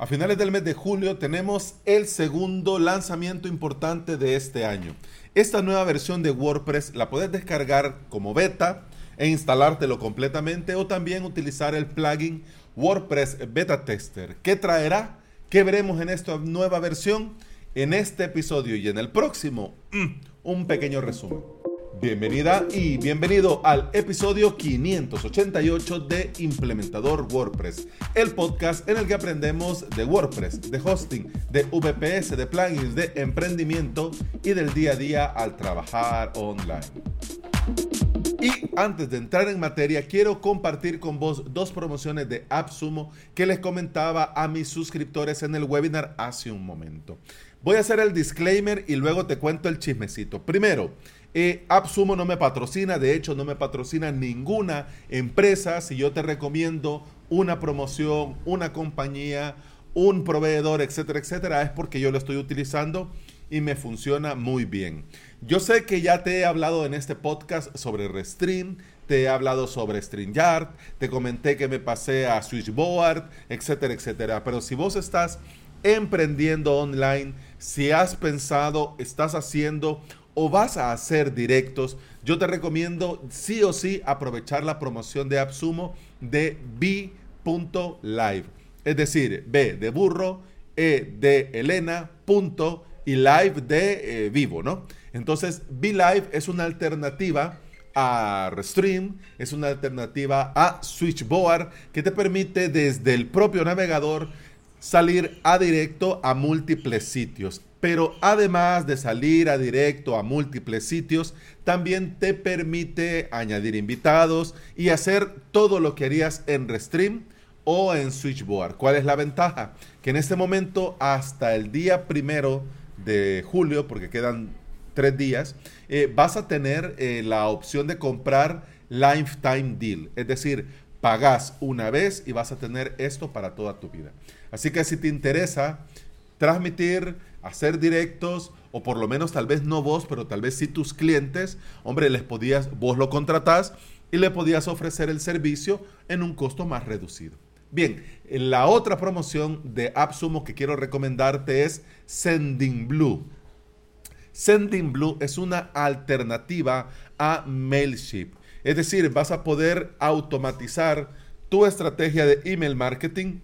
A finales del mes de julio tenemos el segundo lanzamiento importante de este año. Esta nueva versión de WordPress la puedes descargar como beta e instalártelo completamente o también utilizar el plugin WordPress Beta Tester. ¿Qué traerá? ¿Qué veremos en esta nueva versión? En este episodio y en el próximo, mm, un pequeño resumen. Bienvenida y bienvenido al episodio 588 de Implementador WordPress, el podcast en el que aprendemos de WordPress, de hosting, de VPS, de plugins, de emprendimiento y del día a día al trabajar online. Y antes de entrar en materia, quiero compartir con vos dos promociones de AppSumo que les comentaba a mis suscriptores en el webinar hace un momento. Voy a hacer el disclaimer y luego te cuento el chismecito. Primero, eh, AppSumo no me patrocina, de hecho no me patrocina ninguna empresa. Si yo te recomiendo una promoción, una compañía, un proveedor, etcétera, etcétera, es porque yo lo estoy utilizando y me funciona muy bien. Yo sé que ya te he hablado en este podcast sobre Restream, te he hablado sobre StreamYard, te comenté que me pasé a Switchboard, etcétera, etcétera. Pero si vos estás emprendiendo online, si has pensado, estás haciendo o vas a hacer directos, yo te recomiendo sí o sí aprovechar la promoción de AppSumo de B.live. Es decir, B de burro, E de Elena, punto y live de eh, vivo, ¿no? Entonces, B-Live es una alternativa a Restream, es una alternativa a Switchboard que te permite desde el propio navegador salir a directo a múltiples sitios. Pero además de salir a directo a múltiples sitios, también te permite añadir invitados y hacer todo lo que harías en Restream o en Switchboard. ¿Cuál es la ventaja? Que en este momento, hasta el día primero de julio, porque quedan tres días, eh, vas a tener eh, la opción de comprar Lifetime Deal. Es decir, pagas una vez y vas a tener esto para toda tu vida. Así que si te interesa transmitir, hacer directos, o por lo menos tal vez no vos, pero tal vez sí tus clientes, hombre, les podías, vos lo contratás y le podías ofrecer el servicio en un costo más reducido. Bien, la otra promoción de AppSumo que quiero recomendarte es Sending Blue. Sending Blue es una alternativa a Mailship. Es decir, vas a poder automatizar tu estrategia de email marketing.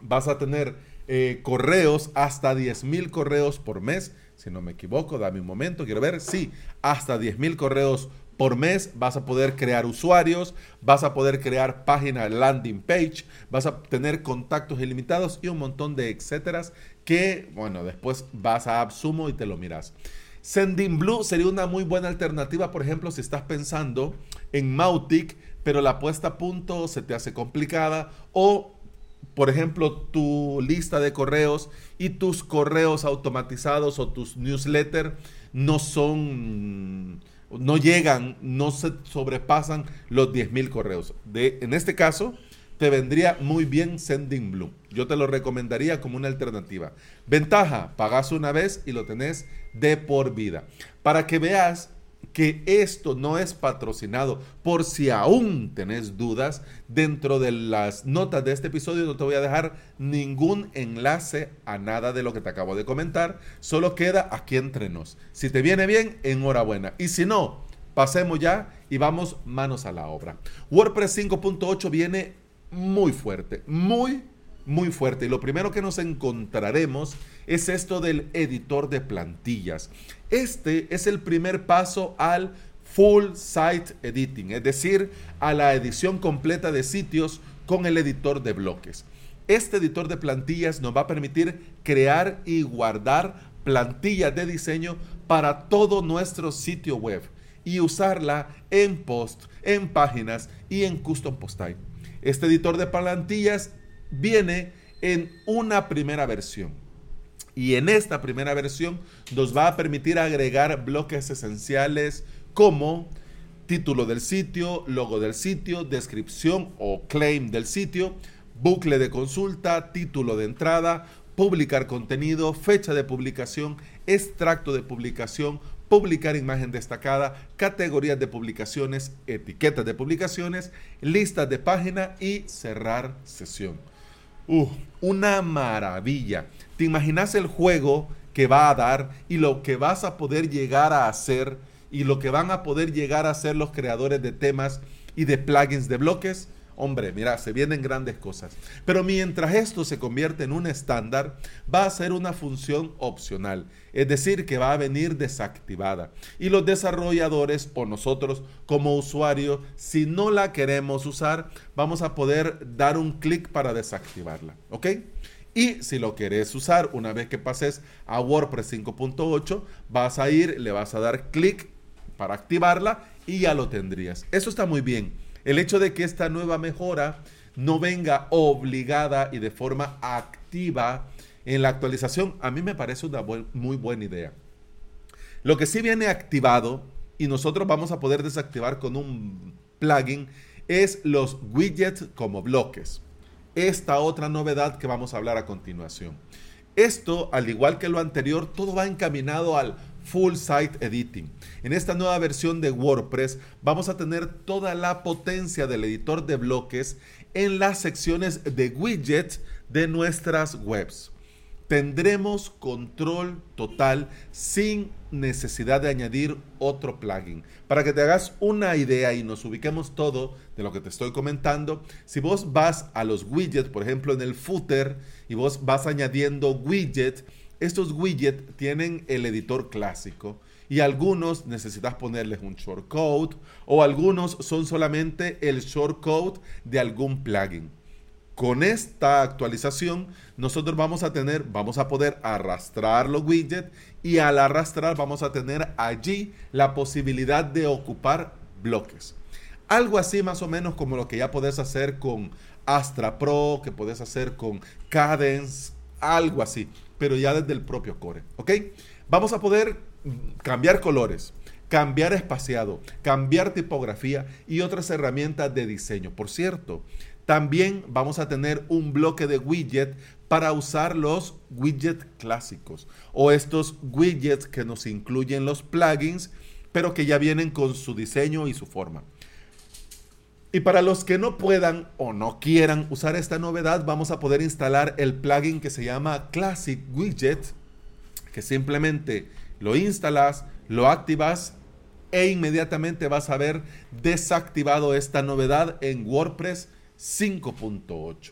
Vas a tener eh, correos, hasta 10 mil correos por mes. Si no me equivoco, dame un momento, quiero ver. Sí, hasta 10 mil correos por mes vas a poder crear usuarios, vas a poder crear página landing page, vas a tener contactos ilimitados y un montón de etcéteras que, bueno, después vas a AppSumo y te lo miras. Sending Blue sería una muy buena alternativa, por ejemplo, si estás pensando en Mautic, pero la puesta a punto se te hace complicada o por ejemplo, tu lista de correos y tus correos automatizados o tus newsletters no son, no llegan, no se sobrepasan los 10.000 correos. De, en este caso, te vendría muy bien Sending Blue. Yo te lo recomendaría como una alternativa. Ventaja, pagas una vez y lo tenés de por vida. Para que veas que esto no es patrocinado. Por si aún tenés dudas, dentro de las notas de este episodio no te voy a dejar ningún enlace a nada de lo que te acabo de comentar. Solo queda aquí entre nos. Si te viene bien, enhorabuena. Y si no, pasemos ya y vamos manos a la obra. WordPress 5.8 viene muy fuerte, muy muy fuerte. Y lo primero que nos encontraremos es esto del editor de plantillas. Este es el primer paso al full site editing, es decir, a la edición completa de sitios con el editor de bloques. Este editor de plantillas nos va a permitir crear y guardar plantillas de diseño para todo nuestro sitio web y usarla en post, en páginas y en custom post type. Este editor de plantillas viene en una primera versión. Y en esta primera versión nos va a permitir agregar bloques esenciales como título del sitio, logo del sitio, descripción o claim del sitio, bucle de consulta, título de entrada, publicar contenido, fecha de publicación, extracto de publicación, publicar imagen destacada, categorías de publicaciones, etiquetas de publicaciones, listas de página y cerrar sesión. Uh, una maravilla. ¿Te imaginas el juego que va a dar y lo que vas a poder llegar a hacer y lo que van a poder llegar a hacer los creadores de temas y de plugins de bloques? Hombre, mira, se vienen grandes cosas. Pero mientras esto se convierte en un estándar, va a ser una función opcional, es decir, que va a venir desactivada. Y los desarrolladores o nosotros como usuarios, si no la queremos usar, vamos a poder dar un clic para desactivarla. ¿Ok? Y si lo querés usar una vez que pases a WordPress 5.8, vas a ir, le vas a dar clic para activarla y ya lo tendrías. Eso está muy bien. El hecho de que esta nueva mejora no venga obligada y de forma activa en la actualización, a mí me parece una muy buena idea. Lo que sí viene activado y nosotros vamos a poder desactivar con un plugin es los widgets como bloques. Esta otra novedad que vamos a hablar a continuación. Esto, al igual que lo anterior, todo va encaminado al Full Site Editing. En esta nueva versión de WordPress vamos a tener toda la potencia del editor de bloques en las secciones de widgets de nuestras webs. Tendremos control total sin necesidad de añadir otro plugin. Para que te hagas una idea y nos ubiquemos todo de lo que te estoy comentando, si vos vas a los widgets, por ejemplo en el footer, y vos vas añadiendo widgets, estos widgets tienen el editor clásico y algunos necesitas ponerles un shortcode o algunos son solamente el shortcode de algún plugin. Con esta actualización nosotros vamos a tener, vamos a poder arrastrar los widgets y al arrastrar vamos a tener allí la posibilidad de ocupar bloques. Algo así más o menos como lo que ya puedes hacer con Astra Pro, que puedes hacer con Cadence, algo así pero ya desde el propio core. ¿Ok? Vamos a poder cambiar colores, cambiar espaciado, cambiar tipografía y otras herramientas de diseño. Por cierto, también vamos a tener un bloque de widget para usar los widgets clásicos o estos widgets que nos incluyen los plugins, pero que ya vienen con su diseño y su forma. Y para los que no puedan o no quieran usar esta novedad, vamos a poder instalar el plugin que se llama Classic Widget, que simplemente lo instalas, lo activas e inmediatamente vas a ver desactivado esta novedad en WordPress 5.8.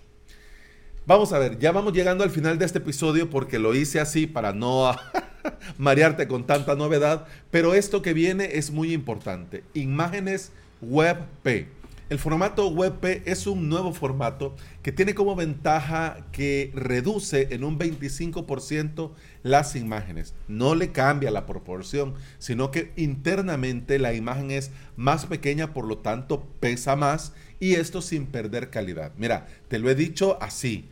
Vamos a ver, ya vamos llegando al final de este episodio porque lo hice así para no marearte con tanta novedad, pero esto que viene es muy importante. Imágenes WebP. El formato WebP es un nuevo formato que tiene como ventaja que reduce en un 25% las imágenes. No le cambia la proporción, sino que internamente la imagen es más pequeña, por lo tanto pesa más y esto sin perder calidad. Mira, te lo he dicho así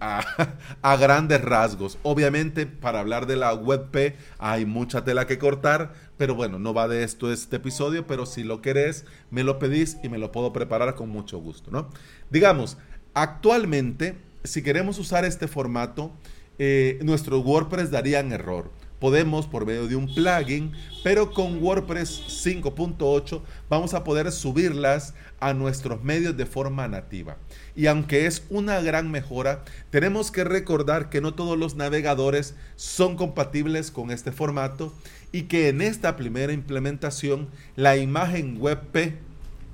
a, grandes rasgos. Obviamente, para hablar de la WebP hay mucha tela que cortar, pero bueno, no va de esto este episodio, pero si lo querés, me lo pedís y me lo puedo preparar con mucho gusto, ¿no? Digamos, actualmente, si queremos usar este formato, eh, nuestros WordPress darían error podemos por medio de un plugin, pero con WordPress 5.8 vamos a poder subirlas a nuestros medios de forma nativa. Y aunque es una gran mejora, tenemos que recordar que no todos los navegadores son compatibles con este formato y que en esta primera implementación la imagen WebP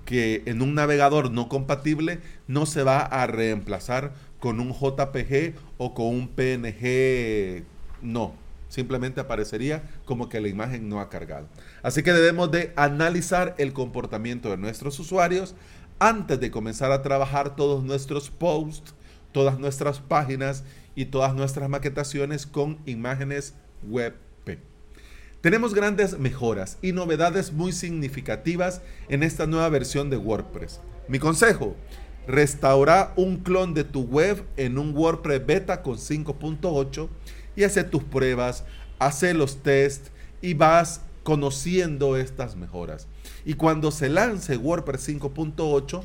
que en un navegador no compatible no se va a reemplazar con un JPG o con un PNG. No, simplemente aparecería como que la imagen no ha cargado. Así que debemos de analizar el comportamiento de nuestros usuarios antes de comenzar a trabajar todos nuestros posts, todas nuestras páginas y todas nuestras maquetaciones con imágenes WebP. Tenemos grandes mejoras y novedades muy significativas en esta nueva versión de WordPress. Mi consejo, restaura un clon de tu web en un WordPress beta con 5.8 y hace tus pruebas, hace los tests y vas conociendo estas mejoras. Y cuando se lance WordPress 5.8,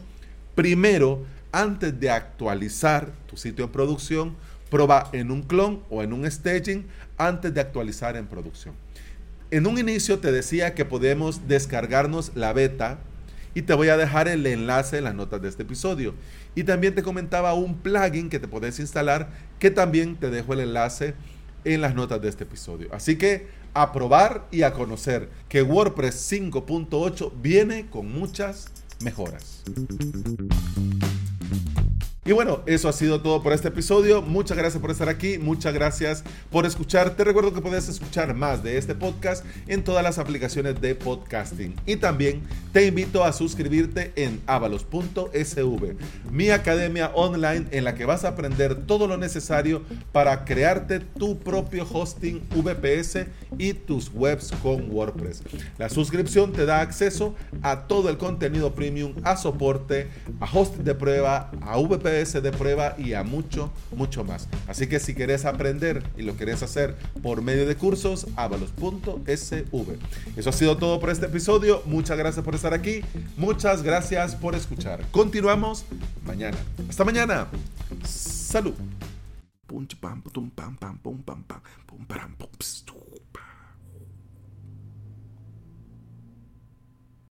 primero, antes de actualizar tu sitio en producción, prueba en un clon o en un staging antes de actualizar en producción. En un inicio te decía que podemos descargarnos la beta y te voy a dejar el enlace en las notas de este episodio. Y también te comentaba un plugin que te puedes instalar que también te dejo el enlace en las notas de este episodio. Así que a probar y a conocer que WordPress 5.8 viene con muchas mejoras. Y bueno, eso ha sido todo por este episodio. Muchas gracias por estar aquí, muchas gracias por escuchar. Te recuerdo que puedes escuchar más de este podcast en todas las aplicaciones de podcasting. Y también te invito a suscribirte en avalos.sv, mi academia online en la que vas a aprender todo lo necesario para crearte tu propio hosting VPS y tus webs con WordPress. La suscripción te da acceso a todo el contenido premium, a soporte, a hosting de prueba, a VPS de prueba y a mucho, mucho más. Así que si quieres aprender y lo quieres hacer por medio de cursos, avalos.sv. Eso ha sido todo por este episodio. Muchas gracias por estar aquí. Muchas gracias por escuchar. Continuamos mañana. Hasta mañana. Salud.